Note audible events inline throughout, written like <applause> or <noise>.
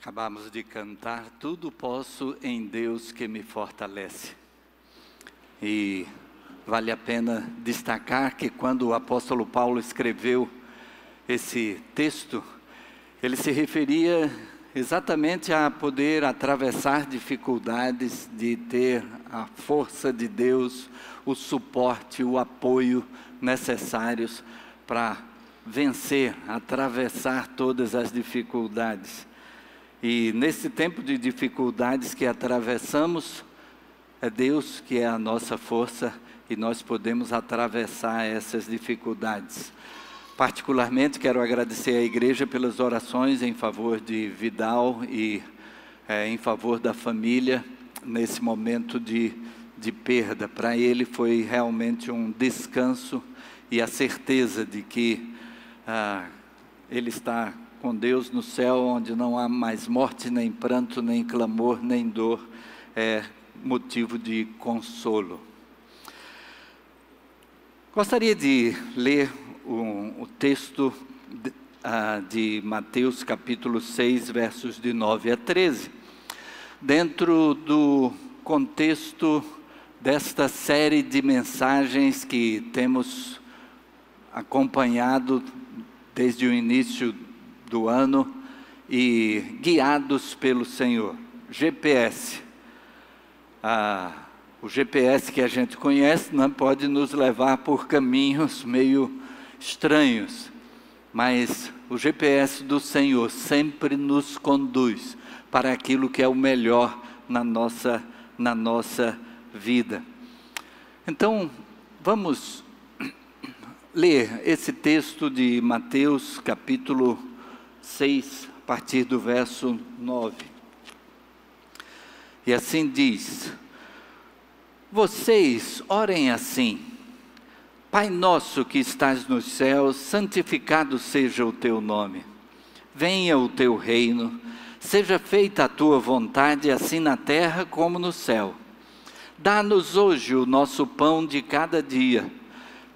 Acabamos de cantar Tudo Posso em Deus que me fortalece. E vale a pena destacar que quando o apóstolo Paulo escreveu esse texto, ele se referia exatamente a poder atravessar dificuldades, de ter a força de Deus, o suporte, o apoio necessários para vencer, atravessar todas as dificuldades. E nesse tempo de dificuldades que atravessamos, é Deus que é a nossa força e nós podemos atravessar essas dificuldades. Particularmente quero agradecer à igreja pelas orações em favor de Vidal e é, em favor da família nesse momento de, de perda. Para ele foi realmente um descanso e a certeza de que ah, ele está com Deus no céu, onde não há mais morte, nem pranto, nem clamor, nem dor, é motivo de consolo. Gostaria de ler o, o texto de, uh, de Mateus capítulo 6, versos de 9 a 13, dentro do contexto desta série de mensagens que temos acompanhado desde o início do ano e guiados pelo Senhor. GPS. Ah, o GPS que a gente conhece não pode nos levar por caminhos meio estranhos, mas o GPS do Senhor sempre nos conduz para aquilo que é o melhor na nossa, na nossa vida. Então, vamos ler esse texto de Mateus, capítulo 6, a partir do verso 9. E assim diz: Vocês orem assim: Pai nosso que estás nos céus, santificado seja o teu nome. Venha o teu reino, seja feita a tua vontade, assim na terra como no céu. Dá-nos hoje o nosso pão de cada dia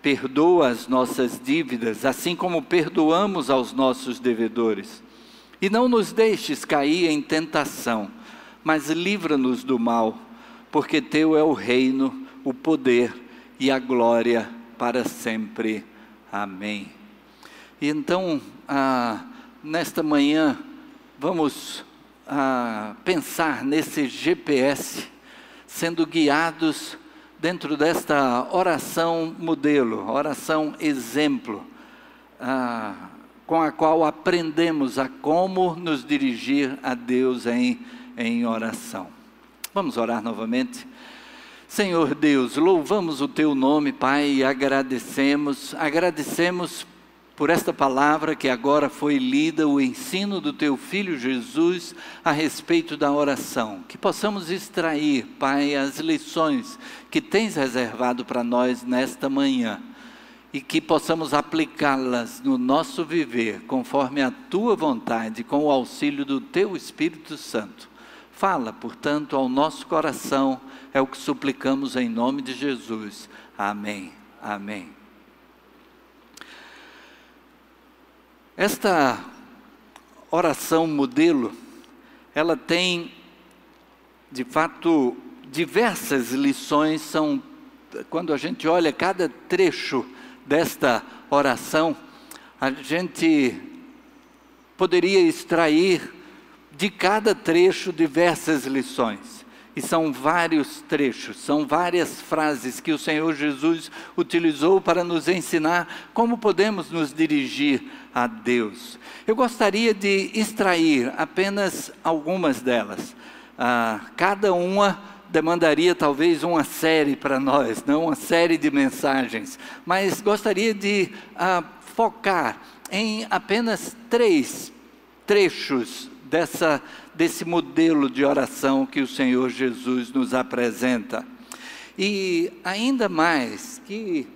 perdoa as nossas dívidas, assim como perdoamos aos nossos devedores. E não nos deixes cair em tentação, mas livra-nos do mal, porque teu é o reino, o poder e a glória para sempre. Amém. E então, ah, nesta manhã, vamos ah, pensar nesse GPS, sendo guiados dentro desta oração modelo, oração exemplo, ah, com a qual aprendemos a como nos dirigir a Deus em, em oração. Vamos orar novamente? Senhor Deus, louvamos o teu nome, Pai, e agradecemos, agradecemos por esta palavra que agora foi lida, o ensino do teu filho Jesus a respeito da oração. Que possamos extrair, Pai, as lições que tens reservado para nós nesta manhã e que possamos aplicá-las no nosso viver, conforme a tua vontade, com o auxílio do teu Espírito Santo. Fala, portanto, ao nosso coração, é o que suplicamos em nome de Jesus. Amém. Amém. Esta oração modelo, ela tem, de fato, diversas lições. São, quando a gente olha cada trecho desta oração, a gente poderia extrair de cada trecho diversas lições. E são vários trechos, são várias frases que o Senhor Jesus utilizou para nos ensinar como podemos nos dirigir a Deus. Eu gostaria de extrair apenas algumas delas. Ah, cada uma demandaria talvez uma série para nós, não uma série de mensagens, mas gostaria de ah, focar em apenas três trechos dessa, desse modelo de oração que o Senhor Jesus nos apresenta. E ainda mais que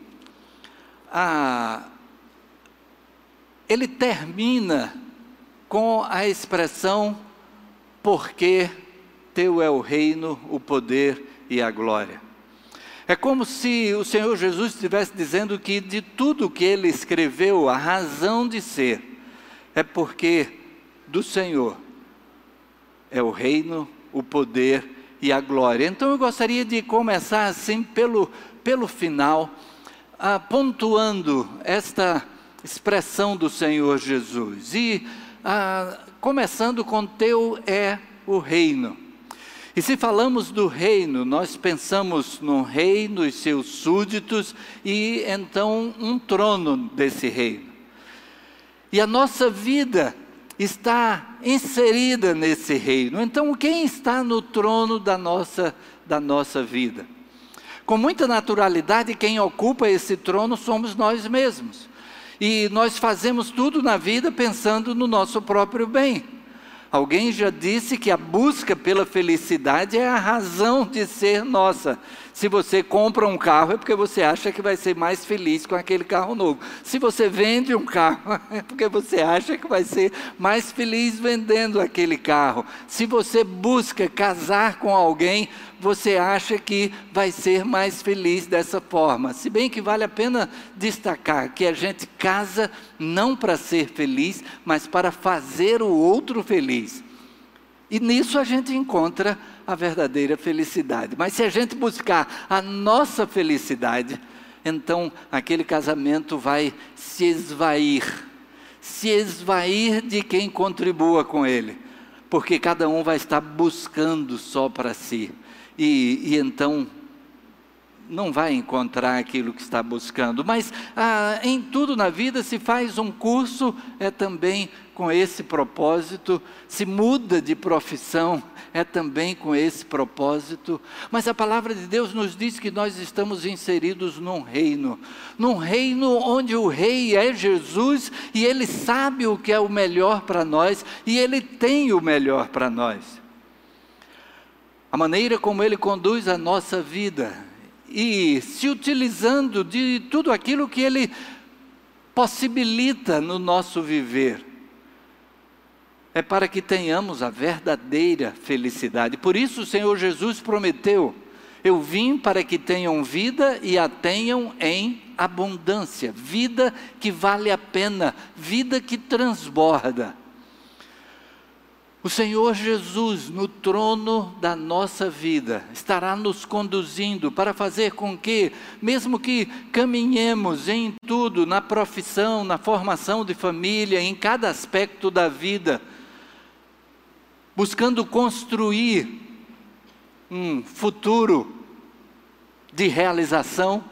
a, ele termina com a expressão porque teu é o reino, o poder e a glória. É como se o Senhor Jesus estivesse dizendo que de tudo que ele escreveu, a razão de ser é porque do Senhor é o reino, o poder e a glória. Então eu gostaria de começar assim pelo, pelo final, ah, pontuando esta expressão do Senhor Jesus. E ah, começando com teu é o reino. E se falamos do reino, nós pensamos no reino e seus súditos e então um trono desse reino. E a nossa vida está inserida nesse reino. Então, quem está no trono da nossa, da nossa vida? Com muita naturalidade, quem ocupa esse trono somos nós mesmos. E nós fazemos tudo na vida pensando no nosso próprio bem. Alguém já disse que a busca pela felicidade é a razão de ser nossa. Se você compra um carro é porque você acha que vai ser mais feliz com aquele carro novo. Se você vende um carro <laughs> é porque você acha que vai ser mais feliz vendendo aquele carro. Se você busca casar com alguém, você acha que vai ser mais feliz dessa forma. Se bem que vale a pena destacar que a gente casa não para ser feliz, mas para fazer o outro feliz. E nisso a gente encontra a verdadeira felicidade. Mas se a gente buscar a nossa felicidade, então aquele casamento vai se esvair se esvair de quem contribua com ele, porque cada um vai estar buscando só para si e, e então não vai encontrar aquilo que está buscando. Mas ah, em tudo na vida, se faz um curso, é também com esse propósito, se muda de profissão, é também com esse propósito. Mas a palavra de Deus nos diz que nós estamos inseridos num reino, num reino onde o rei é Jesus e ele sabe o que é o melhor para nós e ele tem o melhor para nós a maneira como Ele conduz a nossa vida e se utilizando de tudo aquilo que Ele possibilita no nosso viver. É para que tenhamos a verdadeira felicidade. Por isso o Senhor Jesus prometeu: Eu vim para que tenham vida e a tenham em abundância, vida que vale a pena, vida que transborda. O Senhor Jesus, no trono da nossa vida, estará nos conduzindo para fazer com que, mesmo que caminhemos em tudo, na profissão, na formação de família, em cada aspecto da vida, buscando construir um futuro de realização,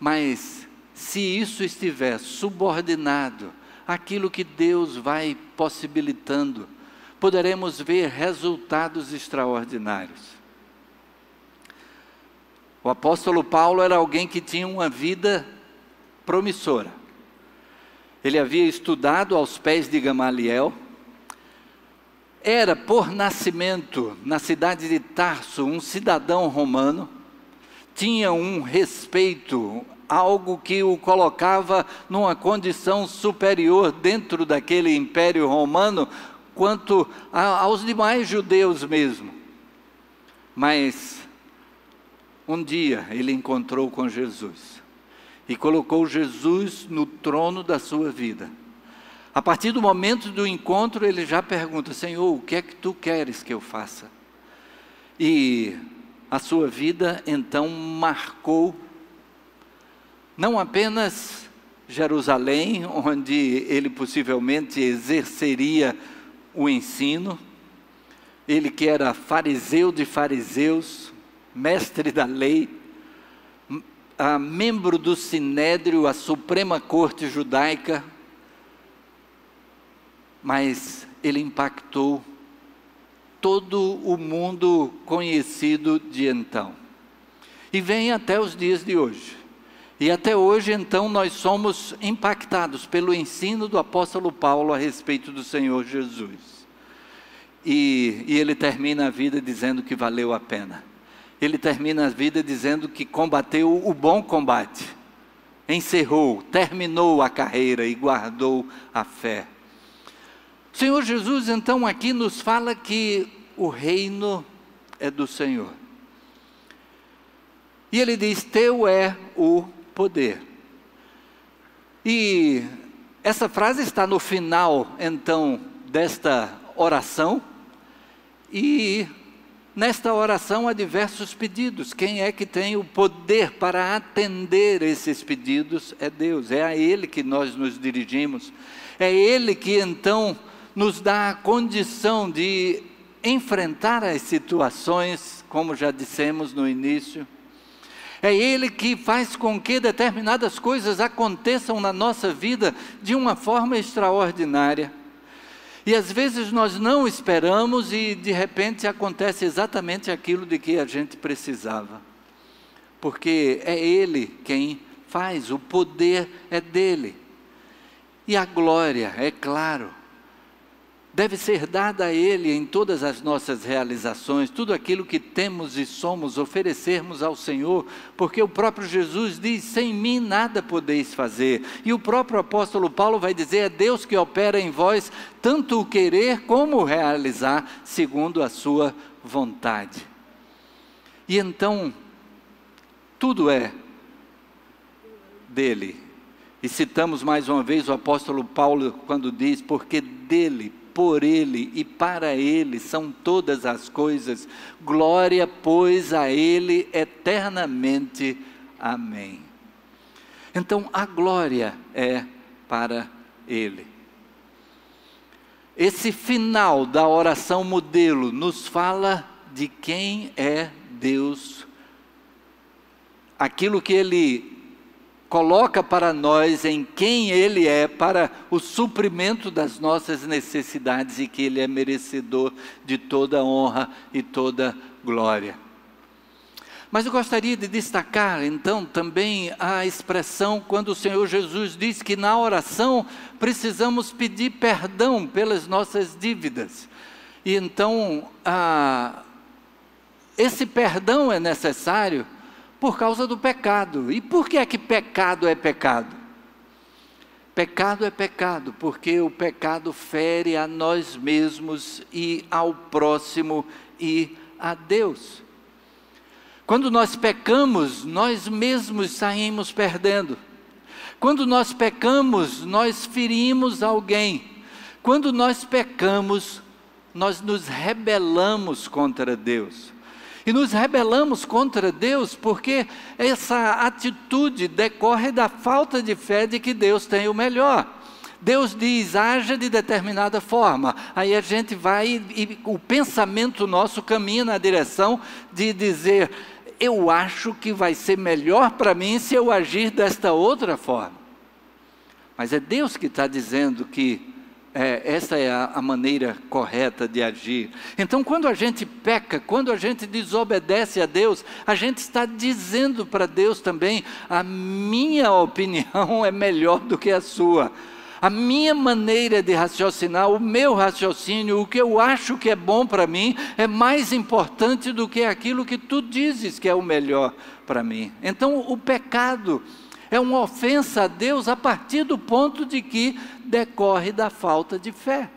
mas se isso estiver subordinado àquilo que Deus vai possibilitando, poderemos ver resultados extraordinários. O apóstolo Paulo era alguém que tinha uma vida promissora. Ele havia estudado aos pés de Gamaliel, era por nascimento na cidade de Tarso um cidadão romano, tinha um respeito, algo que o colocava numa condição superior dentro daquele império romano, quanto a, aos demais judeus mesmo. Mas um dia ele encontrou com Jesus e colocou Jesus no trono da sua vida. A partir do momento do encontro, ele já pergunta: Senhor, o que é que tu queres que eu faça? E a sua vida então marcou não apenas Jerusalém, onde ele possivelmente exerceria o ensino, ele que era fariseu de fariseus, mestre da lei, membro do Sinédrio, a Suprema Corte Judaica, mas ele impactou todo o mundo conhecido de então. E vem até os dias de hoje. E até hoje, então, nós somos impactados pelo ensino do apóstolo Paulo a respeito do Senhor Jesus. E, e ele termina a vida dizendo que valeu a pena. Ele termina a vida dizendo que combateu o bom combate, encerrou, terminou a carreira e guardou a fé. O Senhor Jesus, então, aqui nos fala que o reino é do Senhor. E ele diz: Teu é o poder. E essa frase está no final, então, desta oração, E nesta oração há diversos pedidos. Quem é que tem o poder para atender esses pedidos? É Deus, é a Ele que nós nos dirigimos. É Ele que então nos dá a condição de enfrentar as situações, como já dissemos no início. É Ele que faz com que determinadas coisas aconteçam na nossa vida de uma forma extraordinária. E às vezes nós não esperamos e de repente acontece exatamente aquilo de que a gente precisava. Porque é Ele quem faz, o poder é dele. E a glória, é claro, deve ser dada a Ele em todas as nossas realizações, tudo aquilo que temos e somos, oferecermos ao Senhor, porque o próprio Jesus diz: sem mim nada podeis fazer. E o próprio apóstolo Paulo vai dizer: é Deus que opera em vós tanto o querer como o realizar, segundo a sua vontade. E então, tudo é dele. E citamos mais uma vez o apóstolo Paulo quando diz: porque dele, por Ele e para Ele são todas as coisas. Glória, pois, a Ele eternamente. Amém. Então, a glória é para Ele. Esse final da oração modelo nos fala de quem é Deus, aquilo que Ele coloca para nós em quem Ele é para o suprimento das nossas necessidades e que Ele é merecedor de toda honra e toda glória. Mas eu gostaria de destacar então também a expressão quando o Senhor Jesus diz que na oração precisamos pedir perdão pelas nossas dívidas. E então, ah, esse perdão é necessário por causa do pecado. E por que é que pecado é pecado? Pecado é pecado, porque o pecado fere a nós mesmos e ao próximo e a Deus. Quando nós pecamos, nós mesmos saímos perdendo. Quando nós pecamos, nós ferimos alguém. Quando nós pecamos, nós nos rebelamos contra Deus. E nos rebelamos contra Deus porque essa atitude decorre da falta de fé de que Deus tem o melhor. Deus diz, haja de determinada forma. Aí a gente vai e o pensamento nosso caminha na direção de dizer, eu acho que vai ser melhor para mim se eu agir desta outra forma. Mas é Deus que está dizendo que é, essa é a, a, maneira correta de agir. Então, quando a gente peca, quando a gente desobedece a Deus, a gente está dizendo para Deus também: a minha opinião <laughs> é melhor do que a sua. A minha maneira de raciocinar, o meu raciocínio, o que eu acho que é bom para mim, é mais importante do que aquilo que tu dizes que é o melhor para mim. Então, o pecado é uma ofensa a Deus a partir do ponto de que decorre da falta de fé.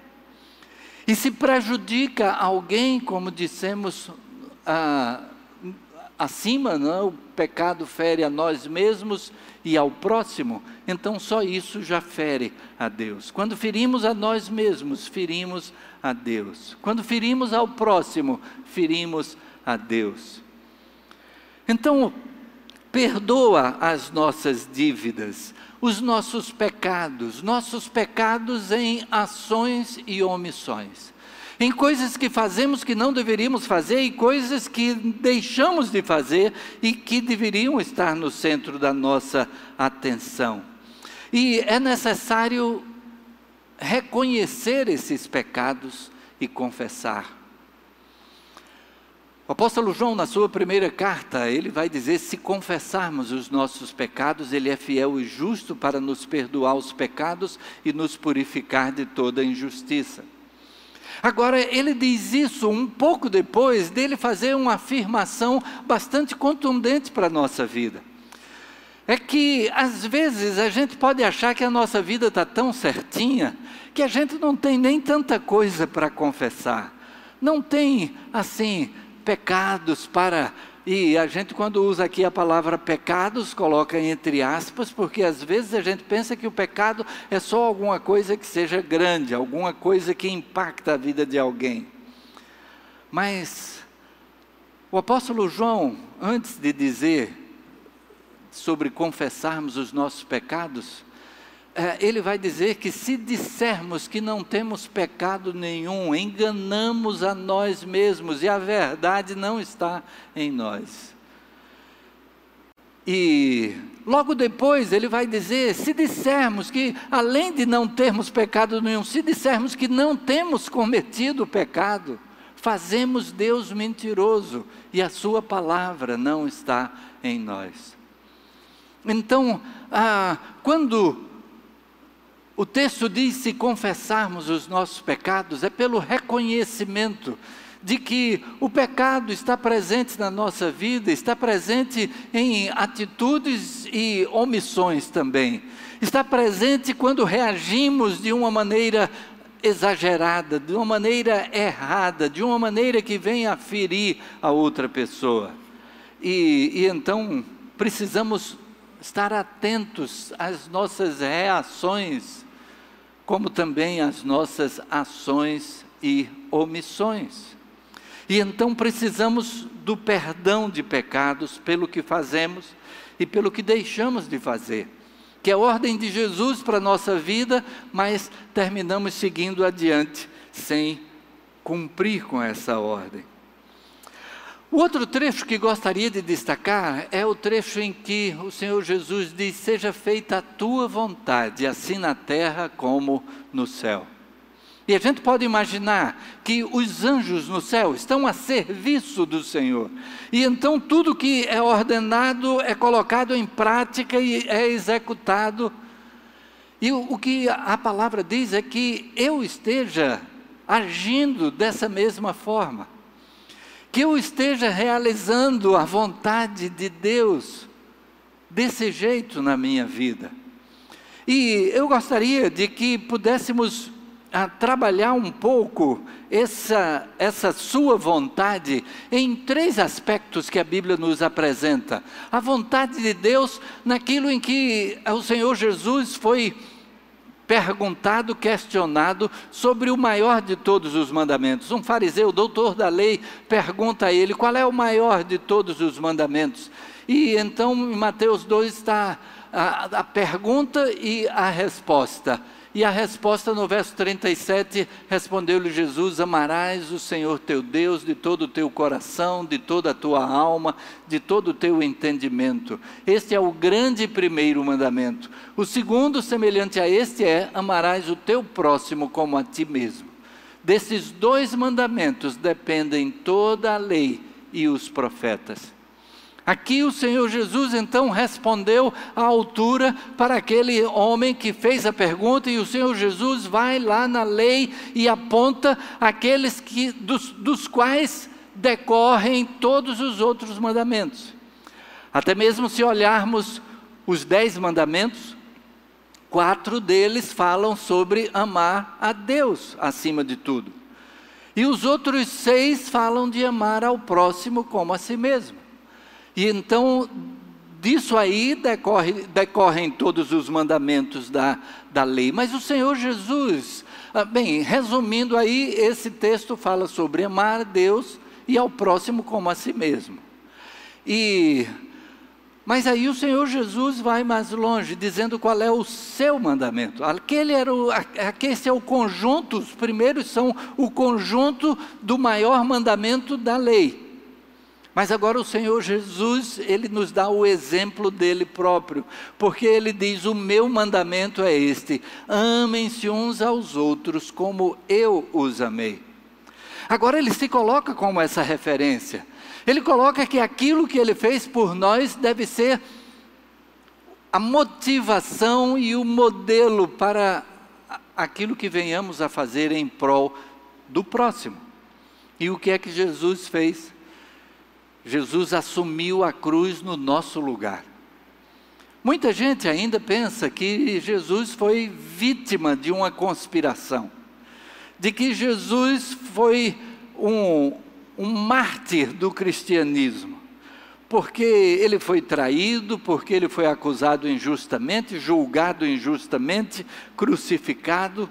E se prejudica alguém, como dissemos ah, acima, não, é? o pecado fere a nós mesmos e ao próximo, então só isso já fere a Deus. Quando ferimos a nós mesmos, ferimos a Deus. Quando ferimos ao próximo, ferimos a Deus. Então, perdoa as nossas dívidas, os nossos pecados, nossos pecados em ações e omissões, em coisas que fazemos que não deveríamos fazer e coisas que deixamos de fazer e que deveriam estar no centro da nossa atenção. E é necessário reconhecer esses pecados e confessar. O apóstolo João, na sua primeira carta, ele vai dizer: se confessarmos os nossos pecados, ele é fiel e justo para nos perdoar os pecados e nos purificar de toda injustiça. Agora, ele diz isso um pouco depois dele fazer uma afirmação bastante contundente para a nossa vida. É que, às vezes, a gente pode achar que a nossa vida está tão certinha que a gente não tem nem tanta coisa para confessar. Não tem, assim, pecados para. E a gente, quando usa aqui a palavra pecados, coloca entre aspas, porque às vezes a gente pensa que o pecado é só alguma coisa que seja grande, alguma coisa que impacta a vida de alguém. Mas o apóstolo João, antes de dizer sobre confessarmos os nossos pecados, ele vai dizer que se dissermos que não temos pecado nenhum, enganamos a nós mesmos e a verdade não está em nós. E logo depois ele vai dizer: se dissermos que, além de não termos pecado nenhum, se dissermos que não temos cometido pecado, fazemos Deus mentiroso e a Sua palavra não está em nós. Então, ah, quando o texto diz: se confessarmos os nossos pecados, é pelo reconhecimento de que o pecado está presente na nossa vida, está presente em atitudes e omissões também. Está presente quando reagimos de uma maneira exagerada, de uma maneira errada, de uma maneira que vem a ferir a outra pessoa. E, e então precisamos estar atentos às nossas reações, como também às nossas ações e omissões. E então precisamos do perdão de pecados pelo que fazemos e pelo que deixamos de fazer. Que é a ordem de Jesus para a nossa vida, mas terminamos seguindo adiante sem cumprir com essa ordem. O outro trecho que gostaria de destacar é o trecho em que o Senhor Jesus diz: Seja feita a tua vontade, assim na terra como no céu. E a gente pode imaginar que os anjos no céu estão a serviço do Senhor. E então tudo que é ordenado é colocado em prática e é executado. E o, que a palavra diz é que eu esteja agindo dessa mesma forma. Que eu esteja realizando a vontade de Deus desse jeito na minha vida. E eu gostaria de que pudéssemos a trabalhar um pouco essa, essa sua vontade em três aspectos que a Bíblia nos apresenta. A vontade de Deus naquilo em que o Senhor Jesus foi perguntado, questionado sobre o maior de todos os mandamentos. Um fariseu, doutor da lei, pergunta a ele qual é o maior de todos os mandamentos. E então em Mateus 2 está a, a pergunta e a resposta. E a resposta no verso 37, respondeu-lhe Jesus: Amarás o Senhor teu Deus de todo o teu coração, de toda a tua alma, de todo o teu entendimento. Este é o grande primeiro mandamento. O segundo, semelhante a este, é: Amarás o teu próximo como a ti mesmo. Desses dois mandamentos dependem toda a lei e os profetas. Aqui o Senhor Jesus então respondeu à altura para aquele homem que fez a pergunta, e o Senhor Jesus vai lá na lei e aponta aqueles que, dos, dos quais decorrem todos os outros mandamentos. Até mesmo se olharmos os dez mandamentos, quatro deles falam sobre amar a Deus acima de tudo. E os outros seis falam de amar ao próximo como a si mesmo. E então, disso aí decorre, decorrem todos os mandamentos da, da lei. Mas o Senhor Jesus, ah, bem, resumindo aí, esse texto fala sobre amar a Deus e ao próximo como a si mesmo. E mas aí o Senhor Jesus vai mais longe, dizendo qual é o seu mandamento. Aquele era o, aquele é o conjunto, os primeiros são o conjunto do maior mandamento da lei. Mas agora o Senhor Jesus, ele nos dá o exemplo dele próprio, porque ele diz: O meu mandamento é este: amem-se uns aos outros como eu os amei. Agora ele se coloca como essa referência. Ele coloca que aquilo que ele fez por nós deve ser a motivação e o modelo para aquilo que venhamos a fazer em prol do próximo. E o que é que Jesus fez? Jesus assumiu a cruz no nosso lugar. Muita gente ainda pensa que Jesus foi vítima de uma conspiração, de que Jesus foi um, um mártir do cristianismo, porque ele foi traído, porque ele foi acusado injustamente, julgado injustamente, crucificado.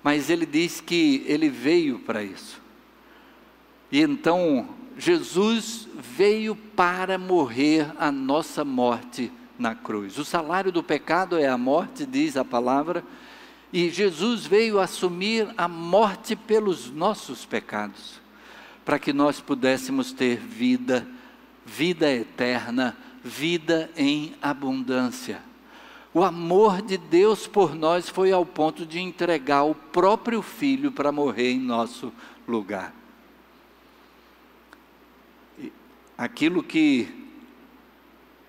Mas ele diz que ele veio para isso E então Jesus veio para morrer a nossa morte na cruz. O salário do pecado é a morte, diz a palavra, e Jesus veio assumir a morte pelos nossos pecados, para que nós pudéssemos ter vida, vida eterna, vida em abundância. O amor de Deus por nós foi ao ponto de entregar o próprio Filho para morrer em nosso lugar. Aquilo que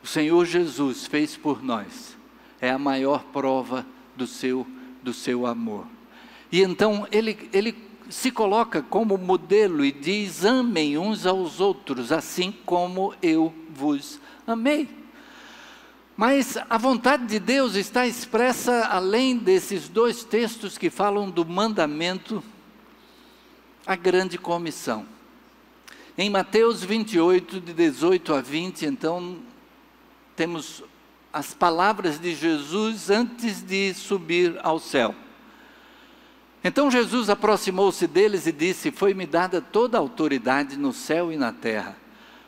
o Senhor Jesus fez por nós é a maior prova do seu do seu amor. E então ele, ele se coloca como modelo e diz: amem uns aos outros, assim como eu vos amei. Mas a vontade de Deus está expressa além desses dois textos que falam do mandamento, a grande comissão. Em Mateus 28, de 18 a 20, então, temos as palavras de Jesus antes de subir ao céu. Então Jesus aproximou-se deles e disse: Foi-me dada toda a autoridade no céu e na terra.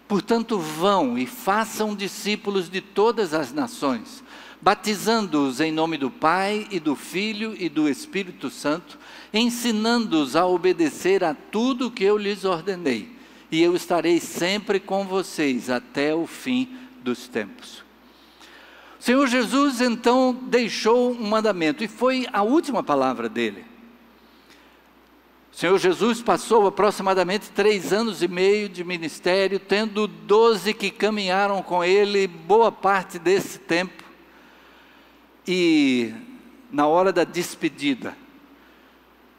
Portanto, vão e façam discípulos de todas as nações, batizando-os em nome do Pai e do Filho e do Espírito Santo, ensinando-os a obedecer a tudo que eu lhes ordenei. E eu estarei sempre com vocês até o fim dos tempos. Senhor Jesus então deixou um mandamento e foi a última palavra dele. O Senhor Jesus passou aproximadamente três anos e meio de ministério, tendo doze que caminharam com ele boa parte desse tempo. E na hora da despedida,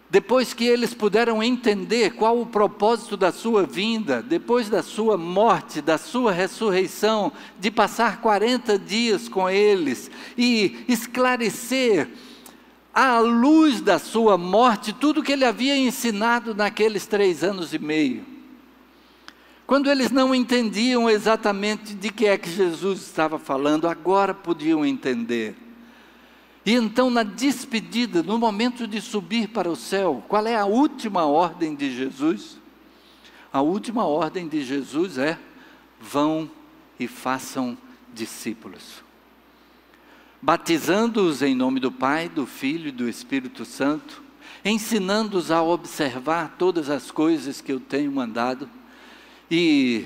depois que eles puderam entender qual o propósito da sua vinda, depois da sua morte, da sua ressurreição, de passar 40 dias com eles e esclarecer à luz da sua morte tudo que ele havia ensinado naqueles três anos e meio. Quando eles não entendiam exatamente de que é que Jesus estava falando, agora podiam entender. E então, na despedida, no momento de subir para o céu, qual é a última ordem de Jesus? A última ordem de Jesus é: vão e façam discípulos, batizando-os em nome do Pai, do Filho e do Espírito Santo, ensinando-os a observar todas as coisas que eu tenho mandado, e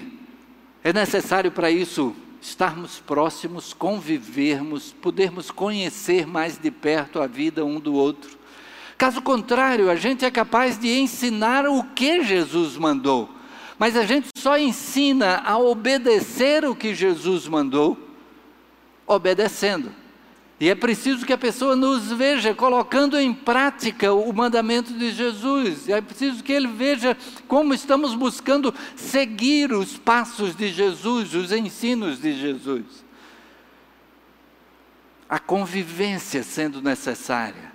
é necessário para isso estarmos próximos, convivermos, podermos conhecer mais de perto a vida um do outro. Caso contrário, a gente é capaz de ensinar o que Jesus mandou, mas a gente só ensina a obedecer o que Jesus mandou, obedecendo. E é preciso que a pessoa nos veja colocando em prática o mandamento de Jesus. É preciso que ele veja como estamos buscando seguir os passos de Jesus, os ensinos de Jesus. A convivência sendo necessária.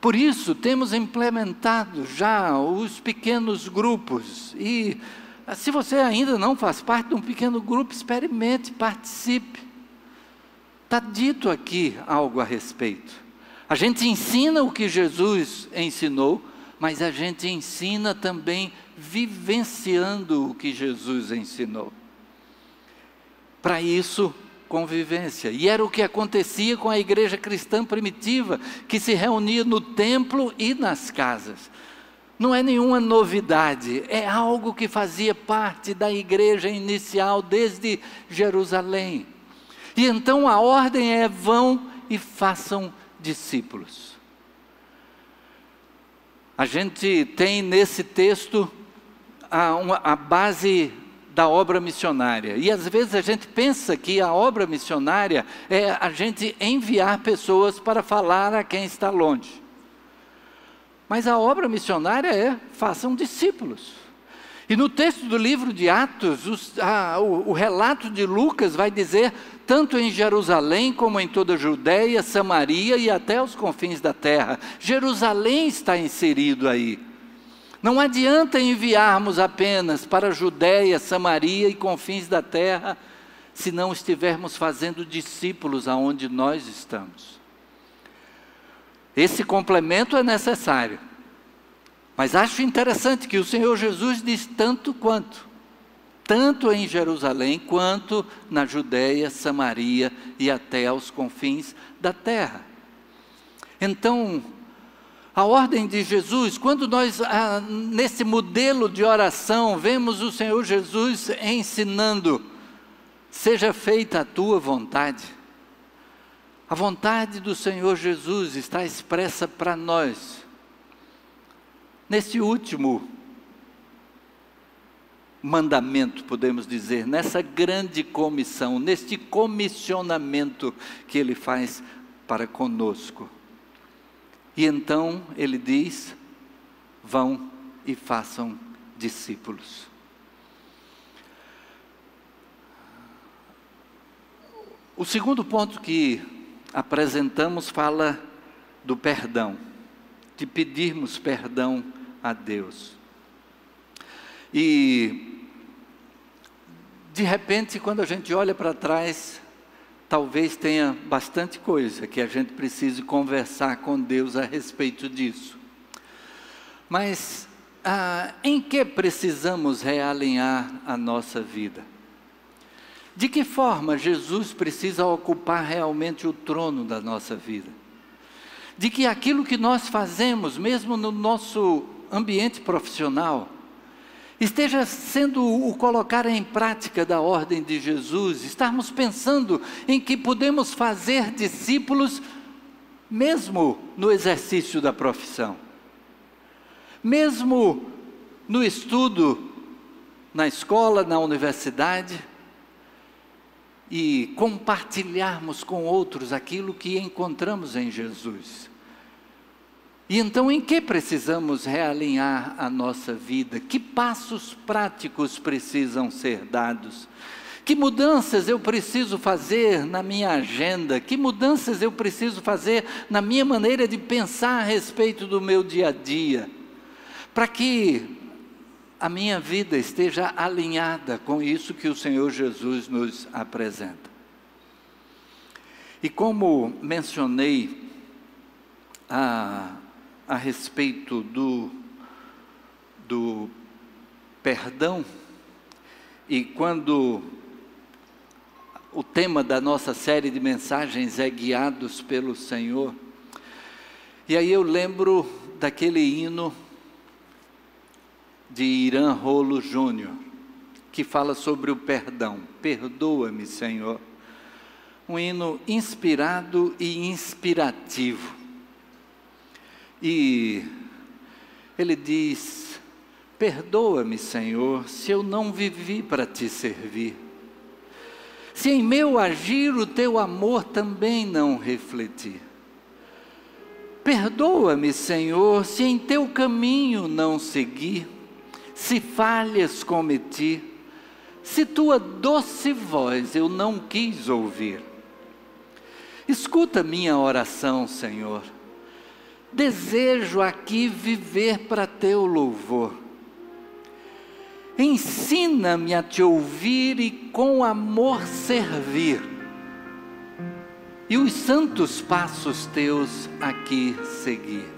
Por isso, temos implementado já os pequenos grupos. E se você ainda não faz parte de um pequeno grupo, experimente, participe. Está dito aqui algo a respeito. A gente ensina o que Jesus ensinou, mas a gente ensina também vivenciando o que Jesus ensinou. Para isso, convivência. E era o que acontecia com a igreja cristã primitiva, que se reunia no templo e nas casas. Não é nenhuma novidade, é algo que fazia parte da igreja inicial desde Jerusalém. E então a ordem é: vão e façam discípulos. A gente tem nesse texto a, uma, a base da obra missionária. E às vezes a gente pensa que a obra missionária é a gente enviar pessoas para falar a quem está longe. Mas a obra missionária é façam discípulos. E no texto do livro de Atos, os, a, o, o relato de Lucas vai dizer tanto em Jerusalém como em toda a Judéia, Samaria e até os confins da terra. Jerusalém está inserido aí. Não adianta enviarmos apenas para Judéia, Samaria e confins da terra, se não estivermos fazendo discípulos aonde nós estamos. Esse complemento é necessário. Mas acho interessante que o Senhor Jesus diz tanto quanto, tanto em Jerusalém quanto na Judéia, Samaria e até aos confins da terra. Então, a ordem de Jesus, quando nós, ah, nesse modelo de oração, vemos o Senhor Jesus ensinando: seja feita a tua vontade. A vontade do Senhor Jesus está expressa para nós Nesse último mandamento, podemos dizer, nessa grande comissão, neste comissionamento que ele faz para conosco. E então ele diz: vão e façam discípulos. O segundo ponto que apresentamos fala do perdão de pedirmos perdão a Deus. E, de repente, quando a gente olha para trás, talvez tenha bastante coisa que a gente precise conversar com Deus a respeito disso. Mas ah, em que precisamos realinhar a nossa vida? De que forma Jesus precisa ocupar realmente o trono da nossa vida? De que aquilo que nós fazemos, mesmo no nosso ambiente profissional, esteja sendo o colocar em prática da ordem de Jesus, estarmos pensando em que podemos fazer discípulos mesmo no exercício da profissão, mesmo no estudo na escola, na universidade, e compartilharmos com outros aquilo que encontramos em Jesus. E então, em que precisamos realinhar a nossa vida? Que passos práticos precisam ser dados? Que mudanças eu preciso fazer na minha agenda? Que mudanças eu preciso fazer na minha maneira de pensar a respeito do meu dia a dia? Para que a minha vida esteja alinhada com isso que o Senhor Jesus nos apresenta. E como mencionei a, a respeito do, do perdão, e quando o tema da nossa série de mensagens é Guiados pelo Senhor, e aí eu lembro daquele hino de Irã Rolo Júnior, que fala sobre o perdão. Perdoa-me, Senhor. Um hino inspirado e inspirativo. E ele diz: Perdoa-me, Senhor, se eu não vivi para te servir. Se em meu agir o teu amor também não refletir. Perdoa-me, Senhor, se em teu caminho não seguir se falhas cometi, se tua doce voz eu não quis ouvir. Escuta minha oração, Senhor. Desejo aqui viver para teu louvor. Ensina-me a te ouvir e com amor servir. E os santos passos teus aqui seguir.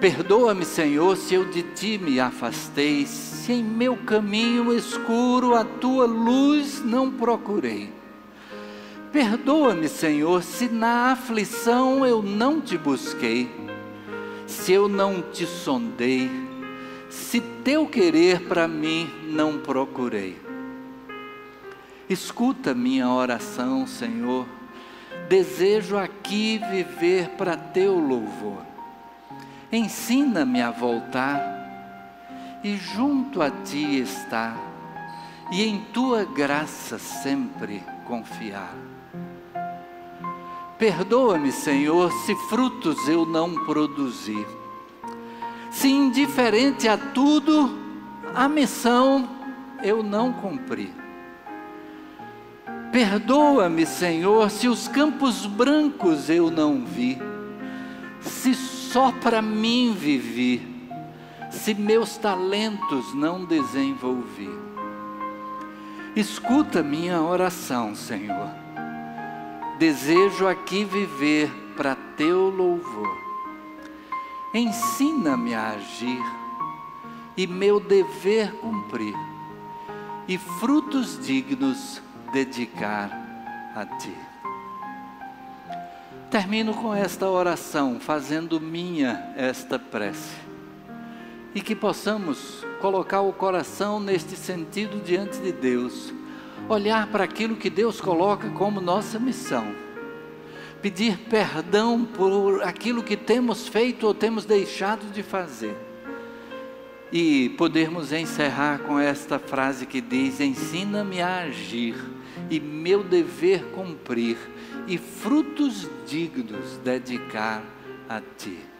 Perdoa-me, Senhor, se eu de ti me afastei, se em meu caminho escuro a tua luz não procurei. Perdoa-me, Senhor, se na aflição eu não te busquei, se eu não te sondei, se teu querer para mim não procurei. Escuta minha oração, Senhor, desejo aqui viver para teu louvor ensina-me a voltar e junto a ti estar, e em tua graça sempre confiar. Perdoa-me, Senhor, se frutos eu não produzi, se indiferente a tudo, a missão eu não cumpri. Perdoa-me, Senhor, se os campos brancos eu não vi, se só para mim vivi, se meus talentos não desenvolvi. Escuta minha oração, Senhor. Desejo aqui viver para teu louvor. ensina-me a agir e meu dever cumprir, e frutos dignos dedicar a Ti. Termino com esta oração, fazendo minha esta prece. E que possamos colocar o coração neste sentido diante de Deus, olhar para aquilo que Deus coloca como nossa missão, pedir perdão por aquilo que temos feito ou temos deixado de fazer, e podermos encerrar com esta frase que diz: Ensina-me a agir e meu dever cumprir e frutos dignos dedicar a ti.